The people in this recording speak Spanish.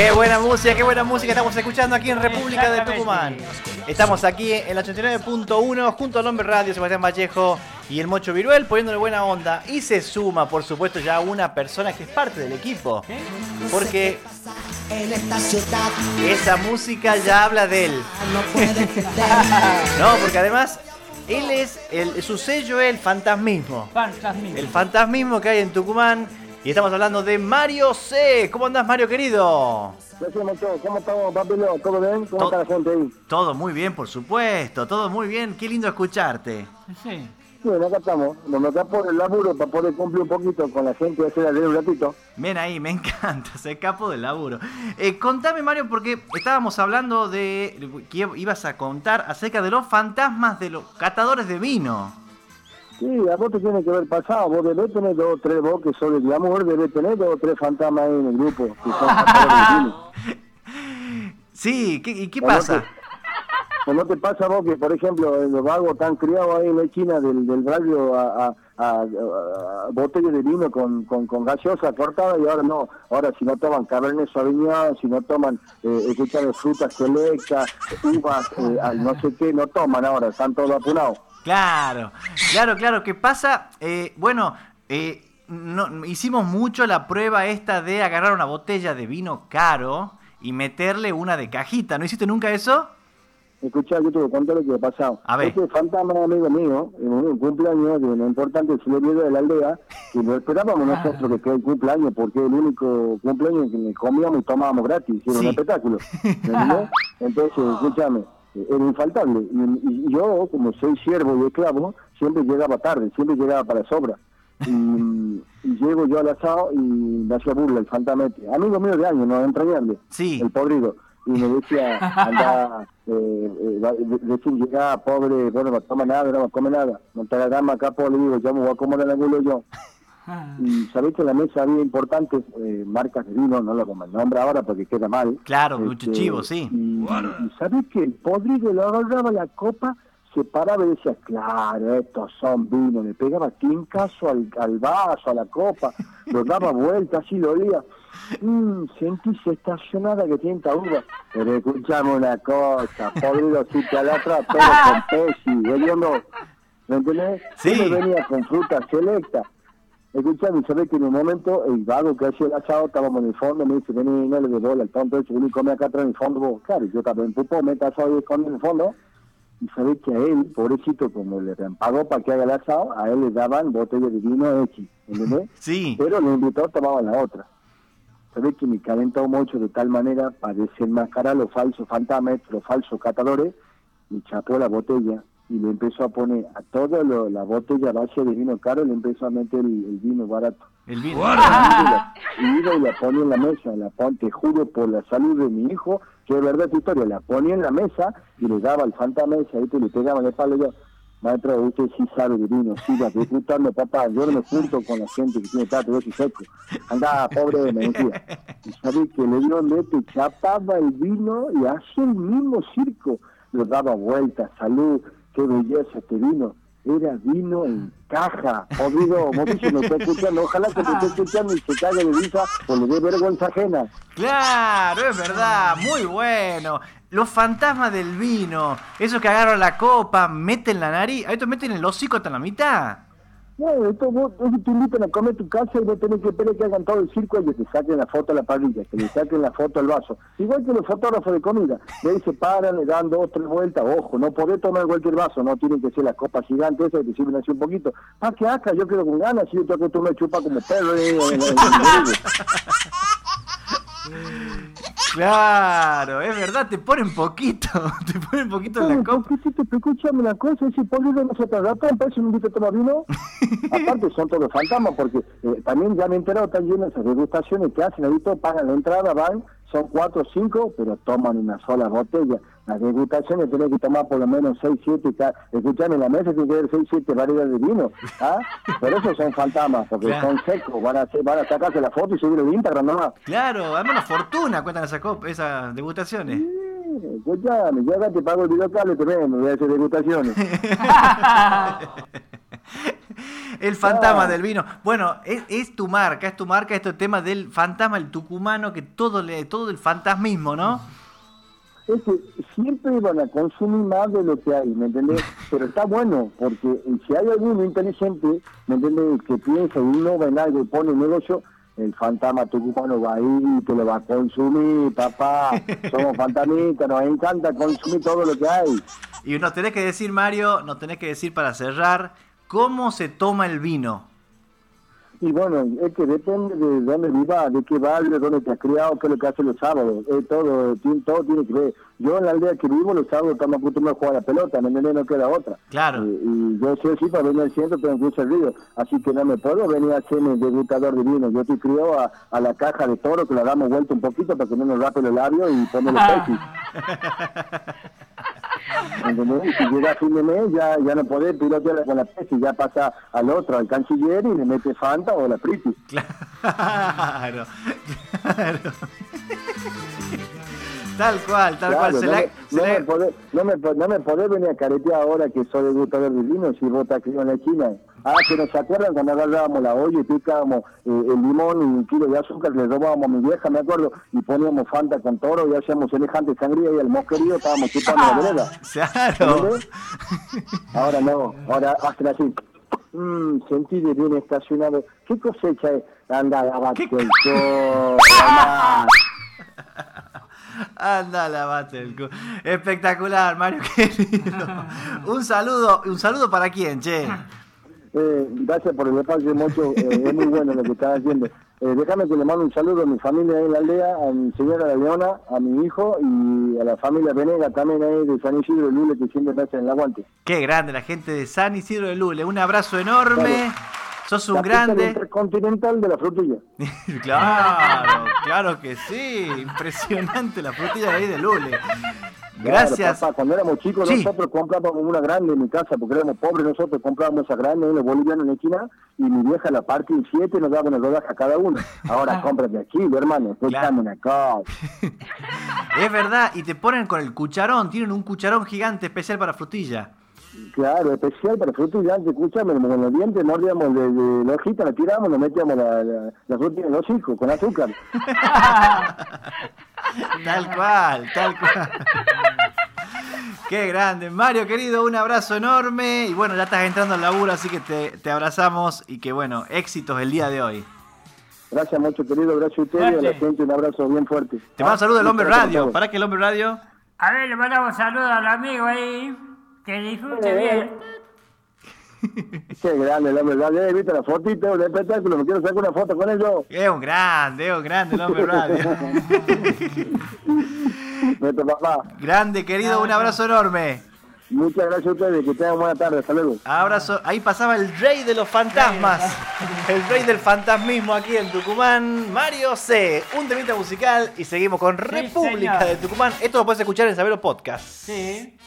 Qué buena música, qué buena música estamos escuchando aquí en República de Tucumán. Estamos aquí en la 89.1 junto al Hombre Radio, Sebastián Vallejo y el Mocho Viruel poniéndole buena onda. Y se suma, por supuesto, ya una persona que es parte del equipo. Porque esa música ya habla de él. no, porque además él es, el, su sello es el fantasmismo. Fantasmismo. El fantasmismo que hay en Tucumán. Y estamos hablando de Mario C. ¿Cómo andás, Mario querido? ¿Cómo estamos, Papilo? ¿Todo bien? ¿Cómo está la gente ahí? Todo muy bien, por supuesto. Todo muy bien. Qué lindo escucharte. Sí. Bueno, acá estamos. Nos metamos por el laburo para poder cumplir un poquito con la gente y hacer un ratito. Ven ahí, me encanta, se capo del laburo. Eh, contame, Mario, porque estábamos hablando de que ibas a contar acerca de los fantasmas de los catadores de vino. Sí, a vos te tiene que ver pasado, vos debés tener dos o tres, vos que sos de glamour, debés tener dos o tres fantasmas ahí en el grupo, que son Sí, ¿qué, ¿y qué pasa? ¿O no te pasa vos que, por ejemplo, los vagos están criados ahí en la esquina del, del barrio a, a, a, botellas de vino con, con, con, gaseosa cortada y ahora no, ahora si no toman Cabernet Sauvignon, si no toman, eh, frutas selectas, uvas, eh, no sé qué, no toman ahora, están todos apunados. Claro, claro, claro. ¿Qué pasa? Eh, bueno, eh, no, hicimos mucho la prueba esta de agarrar una botella de vino caro y meterle una de cajita. ¿No hiciste nunca eso? Escuchá, yo te voy a contar lo que ha pasado. A ver. Este fantasma amigo mío, en un cumpleaños de una importante celebridad de la aldea, que lo esperábamos nosotros que quede el cumpleaños, porque es el único cumpleaños que comíamos y tomábamos gratis, era un espectáculo. Entonces, escúchame, era infaltable. Y, yo, como soy siervo y esclavo, siempre llegaba tarde, siempre llegaba para sobra. Y, llego yo al asado y me hacía burla el fantamete. Amigo mío de años, no entrañable. Sí. El podrido. Y me decía, anda, eh, eh, recién llegaba, pobre, bueno, no toma nada, no come nada. No te la acá, pobre, digo, yo me voy a comer el ángulo yo. Y sabéis que en la mesa había importantes eh, marcas de vino, no lo como el nombre ahora porque queda mal. Claro, mucho este, chivo, sí. Y, sabéis que el podrido le agarraba la copa, se paraba y decía, claro, estos son vinos. Le pegaba quincaso al, al vaso, a la copa, lo daba vuelta, así lo olía. Mmm, sentís estacionada que tiene uva. Pero escuchame una cosa, podrido, si te la todo con pesi, ¿me entendés? Sí. venía con fruta selecta Escuchame, sabés que en un momento el vago que hacía el asado, estábamos en el fondo, me dice, vení, no le de bola, el tonto ese, vení, come acá atrás en el fondo, vos, claro, yo también pupo, me asado y esconde en el fondo, y sabés que a él, pobrecito, como le pagó para que haga el asado, a él le daban botellas de vino X, ¿entendés? Sí. Pero el invitado tomaba la otra. Sabés que me calentó mucho de tal manera para desenmascarar los falsos fantasmas, los falsos catadores, y chapó la botella y le empezó a poner a toda la botella base de vino caro, le empezó a meter el, vino barato. El vino Y y la ponía en la mesa, la pon, te juro por la salud de mi hijo, que es verdad tu historia, la ponía en la mesa y le daba el fantasma ese, ahí te le pegaba el palo yo. Maestro, usted sí sabe de vino, siga disfrutando, papá. Yo no me junto con la gente que tiene tato, yo soy seco. Anda, pobre, me decía. Y sabía que le dio leche, chapaba el vino y hacía el mismo circo. Lo daba vueltas, salud, qué belleza este vino. Era vino en caja. Jodido, Mauricio, me está escuchando. Ojalá que te esté escuchando y se cague de risa o le dé vergüenza ajena. Claro, es verdad, muy bueno. Los fantasmas del vino, esos que agarran la copa, meten la nariz, a estos meten el hocico hasta la mitad. No, esto vos, te invitan a comer tu casa y vos tenés que esperar que hagan todo el circo y que te saquen la foto a la parrilla, que le saquen la foto al vaso. Igual que los fotógrafos de comida. De ahí se paran, le dan dos, tres vueltas. Ojo, no podés tomar cualquier vaso, no tienen que ser las copas gigantes esas que te sirven así un poquito. Ah, que acá, yo quiero con ganas, si yo tengo que tomar chupa como perro. Claro, es verdad, te ponen poquito, te ponen poquito en la copa. Escúchame una cosa, ese podrido no se te adapta, parece un a tomar vino. Aparte son todos fantasmas, porque eh, también ya me he enterado, están llenas esas degustaciones que hacen, ahí pagan la entrada, van, son cuatro o cinco, pero toman una sola botella. Las degustaciones tienen que tomar por lo menos seis, siete, escuchame, en la mesa tiene que haber seis, siete variedades de vino, ¿ah? Por eso son fantasmas, porque son secos, van a, hacer, van a sacarse la foto y subir el Instagram nomás. Claro, además una fortuna cuentan esas, esas degustaciones. Sí, escuchame, yo acá te pago el videocable, te me voy a hacer degustaciones. El fantasma del vino. Bueno, es, tu marca, es tu marca este tema del fantasma, el tucumano, que todo le, todo el fantasmismo, ¿no? Es que siempre van a consumir más de lo que hay, ¿me entendés? Pero está bueno, porque si hay alguno inteligente, ¿me entendés? Que piensa y innova en algo y pone un negocio, el fantasma tucumano va ahí te lo va a consumir, papá. Somos fantasmistas, nos encanta consumir todo lo que hay. Y nos tenés que decir, Mario, nos tenés que decir para cerrar, ¿cómo se toma el vino? Y bueno, es que depende de dónde vivas, de qué barrio, dónde te has criado, qué es lo que hace los sábados. todo, todo tiene que ver. Yo en la aldea que vivo los sábados estamos acostumbrados a jugar a la pelota, ¿me No queda otra. Claro. Y, yo sí sí para venir al centro tengo que usar río. Así que no me puedo venir a hacerme degustador de vino. Yo estoy criado a, a, la caja de toro que la damos vuelta un poquito para que no nos rape los labios y ponme los pechos. ¿Entendés? Si llega a fin de mes ya, ya no podés pilotear con la y ya pasa al otro, al canciller y le mete Fanta o la Priti. Claro, claro. Tal cual, tal cual. no, me, podés, no, me, no, me podés, venir a caretear ahora que soy gustador de vino si vos estás en la China. Ah, que no se acuerdan cuando agarrábamos la olla y picábamos eh, el limón y un kilo de azúcar, le robábamos a mi vieja, me acuerdo, y poníamos Fanta con toro y hacíamos semejante sangría y al mosquerío estábamos chupando la vereda. Claro. Ahora no, ahora hacen así. Mmm, sentí de bien estacionado. ¿Qué cosecha es? Anda, lavate el sol. Anda, lavate el culo. Espectacular, Mario querido. Un saludo, un saludo para quién, che. Eh, gracias por el espacio, Mocho. Eh, es muy bueno lo que estás haciendo. Eh, déjame que le mando un saludo a mi familia ahí en la aldea, a mi señora La Leona, a mi hijo y a la familia Venega también ahí de San Isidro de Lule que siempre me hacen el aguante. Qué grande la gente de San Isidro de Lule. Un abrazo enorme. Sos un grande. Intercontinental de la frutilla. claro, claro que sí. Impresionante la frutilla de ahí de Lule. Gracias. cuando éramos chicos nosotros comprábamos una grande en mi casa porque éramos pobres nosotros comprábamos esa grande en los bolivianos en esquina y mi vieja la parte en siete nos daba una rodaja a cada uno. Ahora cómprate aquí, hermano, claro. acá. es verdad, y te ponen con el cucharón, tienen un cucharón gigante especial para frutilla. Claro, especial para frutilla, escúchame, con los dientes mordíamos de, de la hojita, la tiramos, nos metíamos la, la, la frutilla en los hijos con azúcar. tal cual, tal cual. Qué grande. Mario, querido, un abrazo enorme. Y bueno, ya estás entrando al laburo, así que te, abrazamos y que bueno, éxitos el día de hoy. Gracias mucho, querido. Gracias a ustedes y a la gente. Un abrazo bien fuerte. Te mando un saludo del Hombre Radio. ¿Para qué el Hombre Radio? A ver, le mandamos saludos al amigo ahí. Que disfrute bien. Qué grande el hombre radio. ¿He visto la fotito del espectáculo? Me quiero sacar una foto con ellos. Es un grande, es un grande el hombre radio. Nuestro papá. Grande, querido, un abrazo enorme. Muchas gracias a ustedes, que tengan buena tarde, hasta luego. Abrazo, ahí pasaba el rey de los fantasmas, el rey del fantasmismo aquí en Tucumán, Mario C. Un temita musical y seguimos con República de Tucumán. Esto lo puedes escuchar en Sabero Podcast. Sí.